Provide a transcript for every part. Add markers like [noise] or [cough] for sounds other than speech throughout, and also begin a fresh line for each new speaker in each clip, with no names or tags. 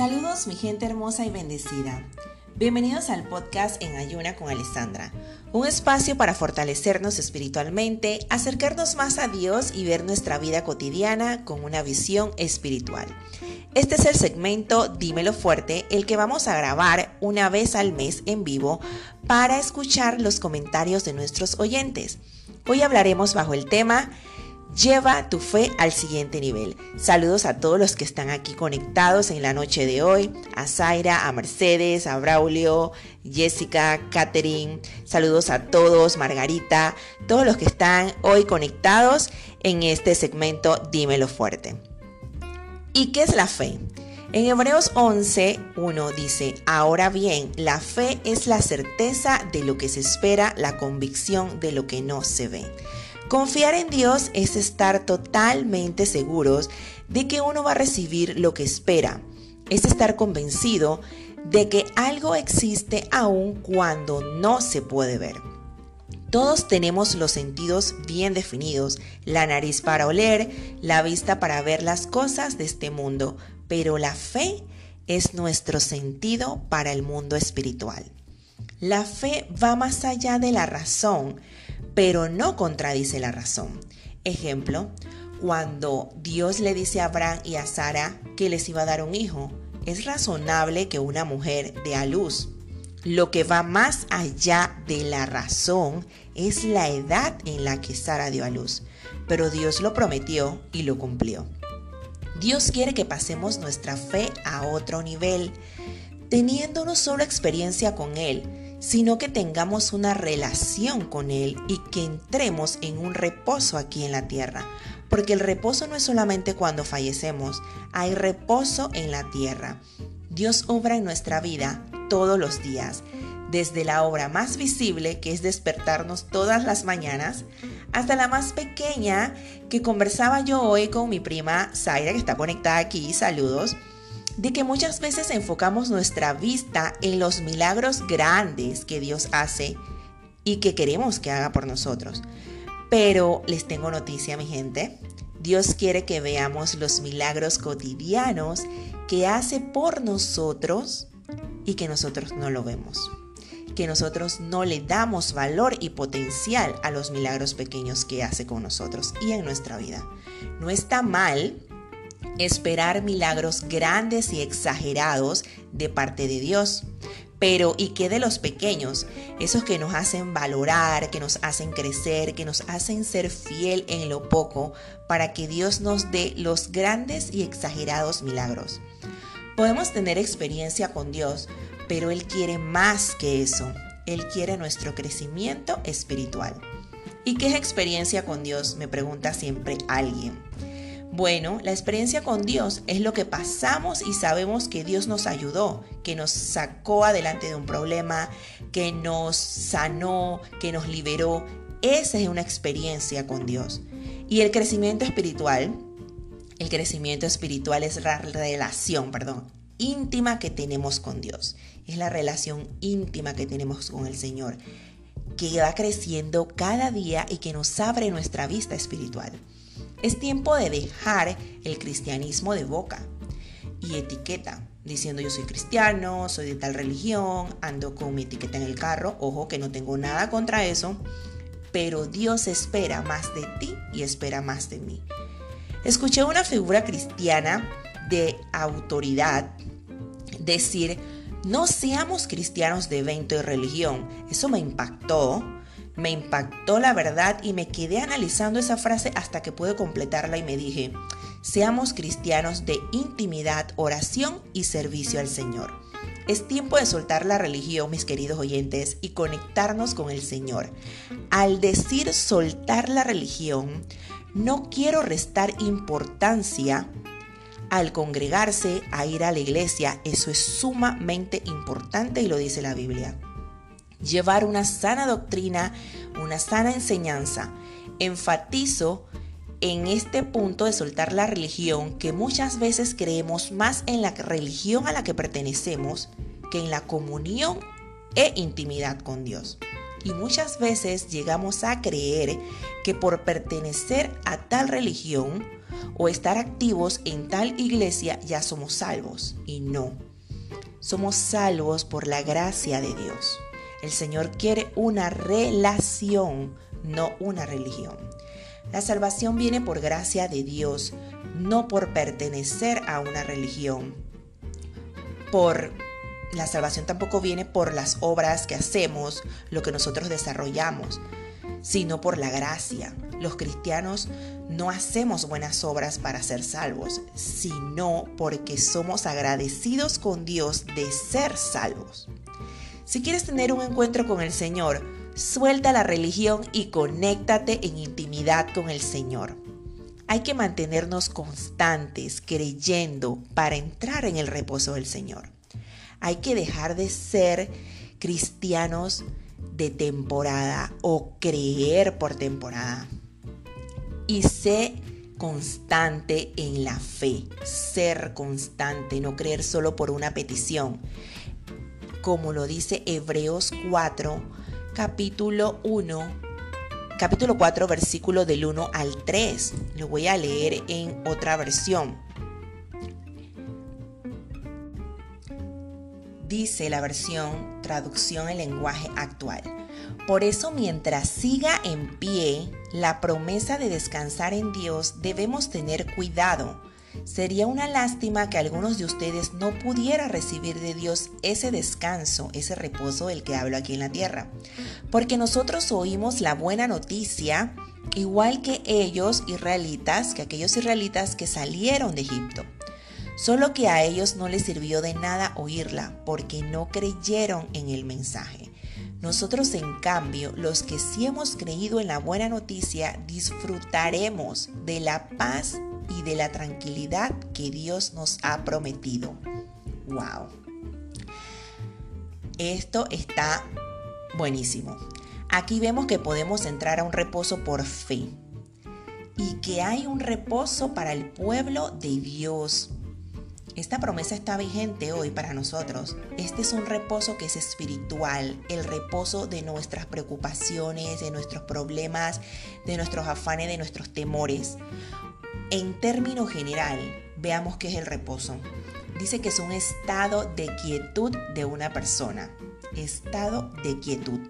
Saludos mi gente hermosa y bendecida. Bienvenidos al podcast En Ayuna con Alessandra, un espacio para fortalecernos espiritualmente, acercarnos más a Dios y ver nuestra vida cotidiana con una visión espiritual. Este es el segmento Dímelo Fuerte, el que vamos a grabar una vez al mes en vivo para escuchar los comentarios de nuestros oyentes. Hoy hablaremos bajo el tema Lleva tu fe al siguiente nivel. Saludos a todos los que están aquí conectados en la noche de hoy. A Zaira, a Mercedes, a Braulio, Jessica, Catherine. Saludos a todos, Margarita, todos los que están hoy conectados en este segmento Dímelo fuerte. ¿Y qué es la fe? En Hebreos 11, 1 dice, ahora bien, la fe es la certeza de lo que se espera, la convicción de lo que no se ve. Confiar en Dios es estar totalmente seguros de que uno va a recibir lo que espera. Es estar convencido de que algo existe aun cuando no se puede ver. Todos tenemos los sentidos bien definidos, la nariz para oler, la vista para ver las cosas de este mundo, pero la fe es nuestro sentido para el mundo espiritual. La fe va más allá de la razón, pero no contradice la razón. Ejemplo, cuando Dios le dice a Abraham y a Sara que les iba a dar un hijo, es razonable que una mujer dé a luz. Lo que va más allá de la razón es la edad en la que Sara dio a luz, pero Dios lo prometió y lo cumplió. Dios quiere que pasemos nuestra fe a otro nivel, teniendo no solo experiencia con Él, sino que tengamos una relación con Él y que entremos en un reposo aquí en la tierra. Porque el reposo no es solamente cuando fallecemos, hay reposo en la tierra. Dios obra en nuestra vida todos los días, desde la obra más visible, que es despertarnos todas las mañanas, hasta la más pequeña, que conversaba yo hoy con mi prima Zaira, que está conectada aquí, saludos de que muchas veces enfocamos nuestra vista en los milagros grandes que Dios hace y que queremos que haga por nosotros. Pero les tengo noticia, mi gente. Dios quiere que veamos los milagros cotidianos que hace por nosotros y que nosotros no lo vemos. Que nosotros no le damos valor y potencial a los milagros pequeños que hace con nosotros y en nuestra vida. No está mal esperar milagros grandes y exagerados de parte de Dios. Pero ¿y qué de los pequeños? Esos que nos hacen valorar, que nos hacen crecer, que nos hacen ser fiel en lo poco para que Dios nos dé los grandes y exagerados milagros. Podemos tener experiencia con Dios, pero Él quiere más que eso. Él quiere nuestro crecimiento espiritual. ¿Y qué es experiencia con Dios? Me pregunta siempre alguien. Bueno, la experiencia con Dios es lo que pasamos y sabemos que Dios nos ayudó, que nos sacó adelante de un problema, que nos sanó, que nos liberó. Esa es una experiencia con Dios. Y el crecimiento espiritual, el crecimiento espiritual es la relación, perdón, íntima que tenemos con Dios. Es la relación íntima que tenemos con el Señor, que va creciendo cada día y que nos abre nuestra vista espiritual. Es tiempo de dejar el cristianismo de boca y etiqueta, diciendo yo soy cristiano, soy de tal religión, ando con mi etiqueta en el carro, ojo que no tengo nada contra eso, pero Dios espera más de ti y espera más de mí. Escuché una figura cristiana de autoridad decir, no seamos cristianos de evento y religión. Eso me impactó me impactó la verdad y me quedé analizando esa frase hasta que pude completarla y me dije, seamos cristianos de intimidad, oración y servicio al Señor. Es tiempo de soltar la religión, mis queridos oyentes, y conectarnos con el Señor. Al decir soltar la religión, no quiero restar importancia al congregarse, a ir a la iglesia. Eso es sumamente importante y lo dice la Biblia llevar una sana doctrina, una sana enseñanza. Enfatizo en este punto de soltar la religión que muchas veces creemos más en la religión a la que pertenecemos que en la comunión e intimidad con Dios. Y muchas veces llegamos a creer que por pertenecer a tal religión o estar activos en tal iglesia ya somos salvos. Y no. Somos salvos por la gracia de Dios. El Señor quiere una relación, no una religión. La salvación viene por gracia de Dios, no por pertenecer a una religión. Por la salvación tampoco viene por las obras que hacemos, lo que nosotros desarrollamos, sino por la gracia. Los cristianos no hacemos buenas obras para ser salvos, sino porque somos agradecidos con Dios de ser salvos. Si quieres tener un encuentro con el Señor, suelta la religión y conéctate en intimidad con el Señor. Hay que mantenernos constantes creyendo para entrar en el reposo del Señor. Hay que dejar de ser cristianos de temporada o creer por temporada. Y sé constante en la fe, ser constante, no creer solo por una petición. Como lo dice Hebreos 4, capítulo 1, capítulo 4, versículo del 1 al 3. Lo voy a leer en otra versión. dice la versión traducción en lenguaje actual. Por eso mientras siga en pie la promesa de descansar en Dios, debemos tener cuidado. Sería una lástima que algunos de ustedes no pudiera recibir de Dios ese descanso, ese reposo del que hablo aquí en la tierra. Porque nosotros oímos la buena noticia igual que ellos israelitas, que aquellos israelitas que salieron de Egipto. Solo que a ellos no les sirvió de nada oírla porque no creyeron en el mensaje. Nosotros, en cambio, los que sí hemos creído en la buena noticia, disfrutaremos de la paz y de la tranquilidad que Dios nos ha prometido. ¡Wow! Esto está buenísimo. Aquí vemos que podemos entrar a un reposo por fe y que hay un reposo para el pueblo de Dios. Esta promesa está vigente hoy para nosotros. Este es un reposo que es espiritual, el reposo de nuestras preocupaciones, de nuestros problemas, de nuestros afanes, de nuestros temores. En término general, veamos qué es el reposo. Dice que es un estado de quietud de una persona. Estado de quietud.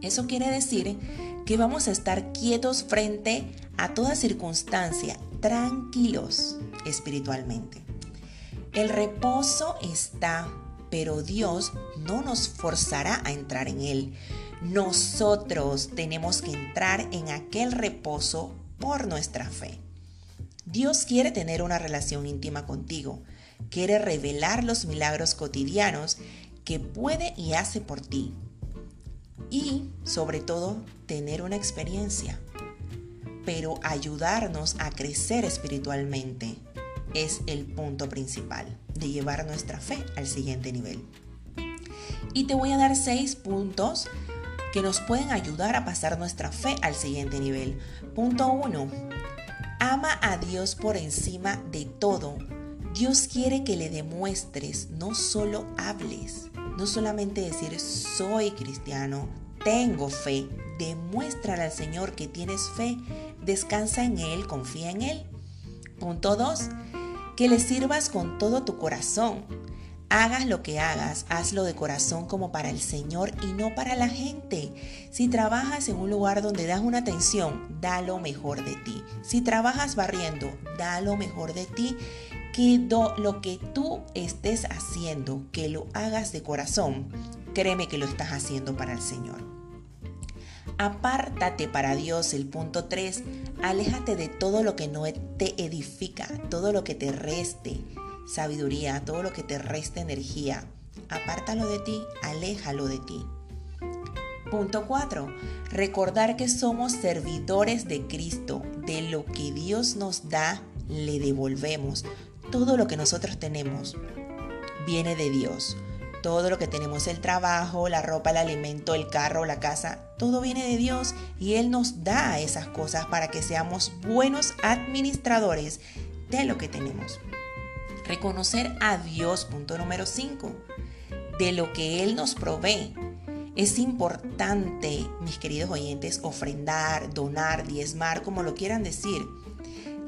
Eso quiere decir que vamos a estar quietos frente a toda circunstancia, tranquilos espiritualmente. El reposo está, pero Dios no nos forzará a entrar en él. Nosotros tenemos que entrar en aquel reposo por nuestra fe. Dios quiere tener una relación íntima contigo, quiere revelar los milagros cotidianos que puede y hace por ti. Y, sobre todo, tener una experiencia, pero ayudarnos a crecer espiritualmente es el punto principal de llevar nuestra fe al siguiente nivel. Y te voy a dar seis puntos que nos pueden ayudar a pasar nuestra fe al siguiente nivel. Punto 1. Ama a Dios por encima de todo. Dios quiere que le demuestres, no solo hables, no solamente decir soy cristiano, tengo fe. Demuéstrale al Señor que tienes fe, descansa en Él, confía en Él. Punto 2 que le sirvas con todo tu corazón. Hagas lo que hagas, hazlo de corazón como para el Señor y no para la gente. Si trabajas en un lugar donde das una atención, da lo mejor de ti. Si trabajas barriendo, da lo mejor de ti. Que lo que tú estés haciendo, que lo hagas de corazón, créeme que lo estás haciendo para el Señor. Apártate para Dios, el punto 3. Aléjate de todo lo que no te edifica, todo lo que te reste sabiduría, todo lo que te reste energía. Apártalo de ti, aléjalo de ti. Punto 4. Recordar que somos servidores de Cristo. De lo que Dios nos da, le devolvemos. Todo lo que nosotros tenemos viene de Dios. Todo lo que tenemos, el trabajo, la ropa, el alimento, el carro, la casa, todo viene de Dios y Él nos da esas cosas para que seamos buenos administradores de lo que tenemos. Reconocer a Dios, punto número 5, de lo que Él nos provee. Es importante, mis queridos oyentes, ofrendar, donar, diezmar, como lo quieran decir,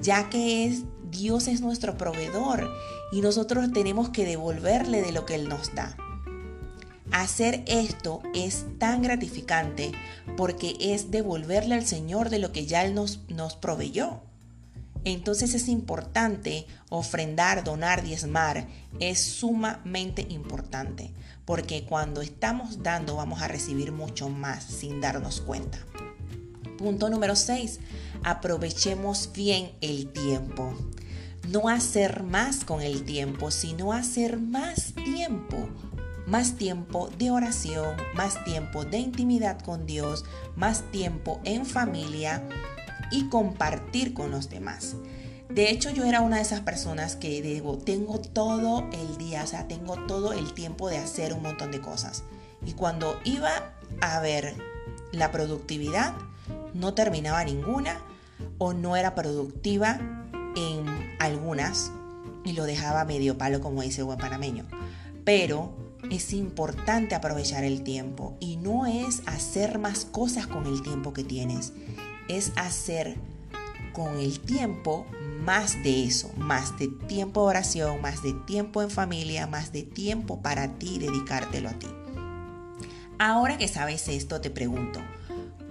ya que es Dios es nuestro proveedor y nosotros tenemos que devolverle de lo que Él nos da. Hacer esto es tan gratificante porque es devolverle al Señor de lo que ya Él nos, nos proveyó. Entonces es importante ofrendar, donar, diezmar. Es sumamente importante porque cuando estamos dando vamos a recibir mucho más sin darnos cuenta. Punto número 6. Aprovechemos bien el tiempo. No hacer más con el tiempo, sino hacer más tiempo más tiempo de oración, más tiempo de intimidad con Dios, más tiempo en familia y compartir con los demás. De hecho, yo era una de esas personas que digo, tengo todo el día, o sea, tengo todo el tiempo de hacer un montón de cosas. Y cuando iba a ver la productividad, no terminaba ninguna o no era productiva en algunas y lo dejaba medio palo, como dice el buen panameño. Pero es importante aprovechar el tiempo y no es hacer más cosas con el tiempo que tienes, es hacer con el tiempo más de eso, más de tiempo de oración, más de tiempo en familia, más de tiempo para ti, dedicártelo a ti. Ahora que sabes esto, te pregunto,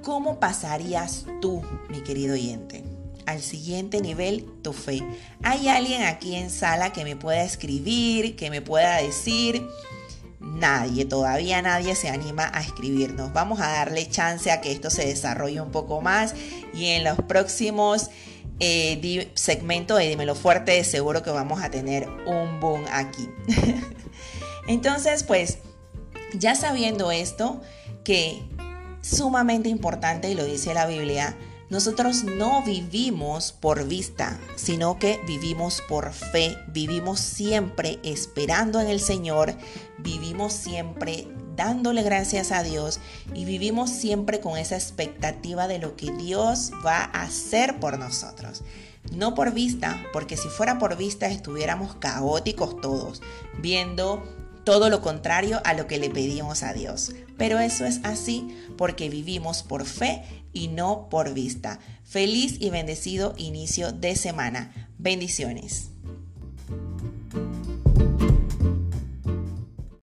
¿cómo pasarías tú, mi querido oyente? al siguiente nivel tu fe. ¿Hay alguien aquí en sala que me pueda escribir, que me pueda decir, nadie, todavía nadie se anima a escribirnos. Vamos a darle chance a que esto se desarrolle un poco más y en los próximos eh, segmentos de Dímelo Fuerte seguro que vamos a tener un boom aquí. [laughs] Entonces, pues, ya sabiendo esto, que sumamente importante y lo dice la Biblia, nosotros no vivimos por vista, sino que vivimos por fe, vivimos siempre esperando en el Señor, vivimos siempre dándole gracias a Dios y vivimos siempre con esa expectativa de lo que Dios va a hacer por nosotros. No por vista, porque si fuera por vista estuviéramos caóticos todos, viendo todo lo contrario a lo que le pedimos a Dios. Pero eso es así porque vivimos por fe y no por vista. Feliz y bendecido inicio de semana. Bendiciones.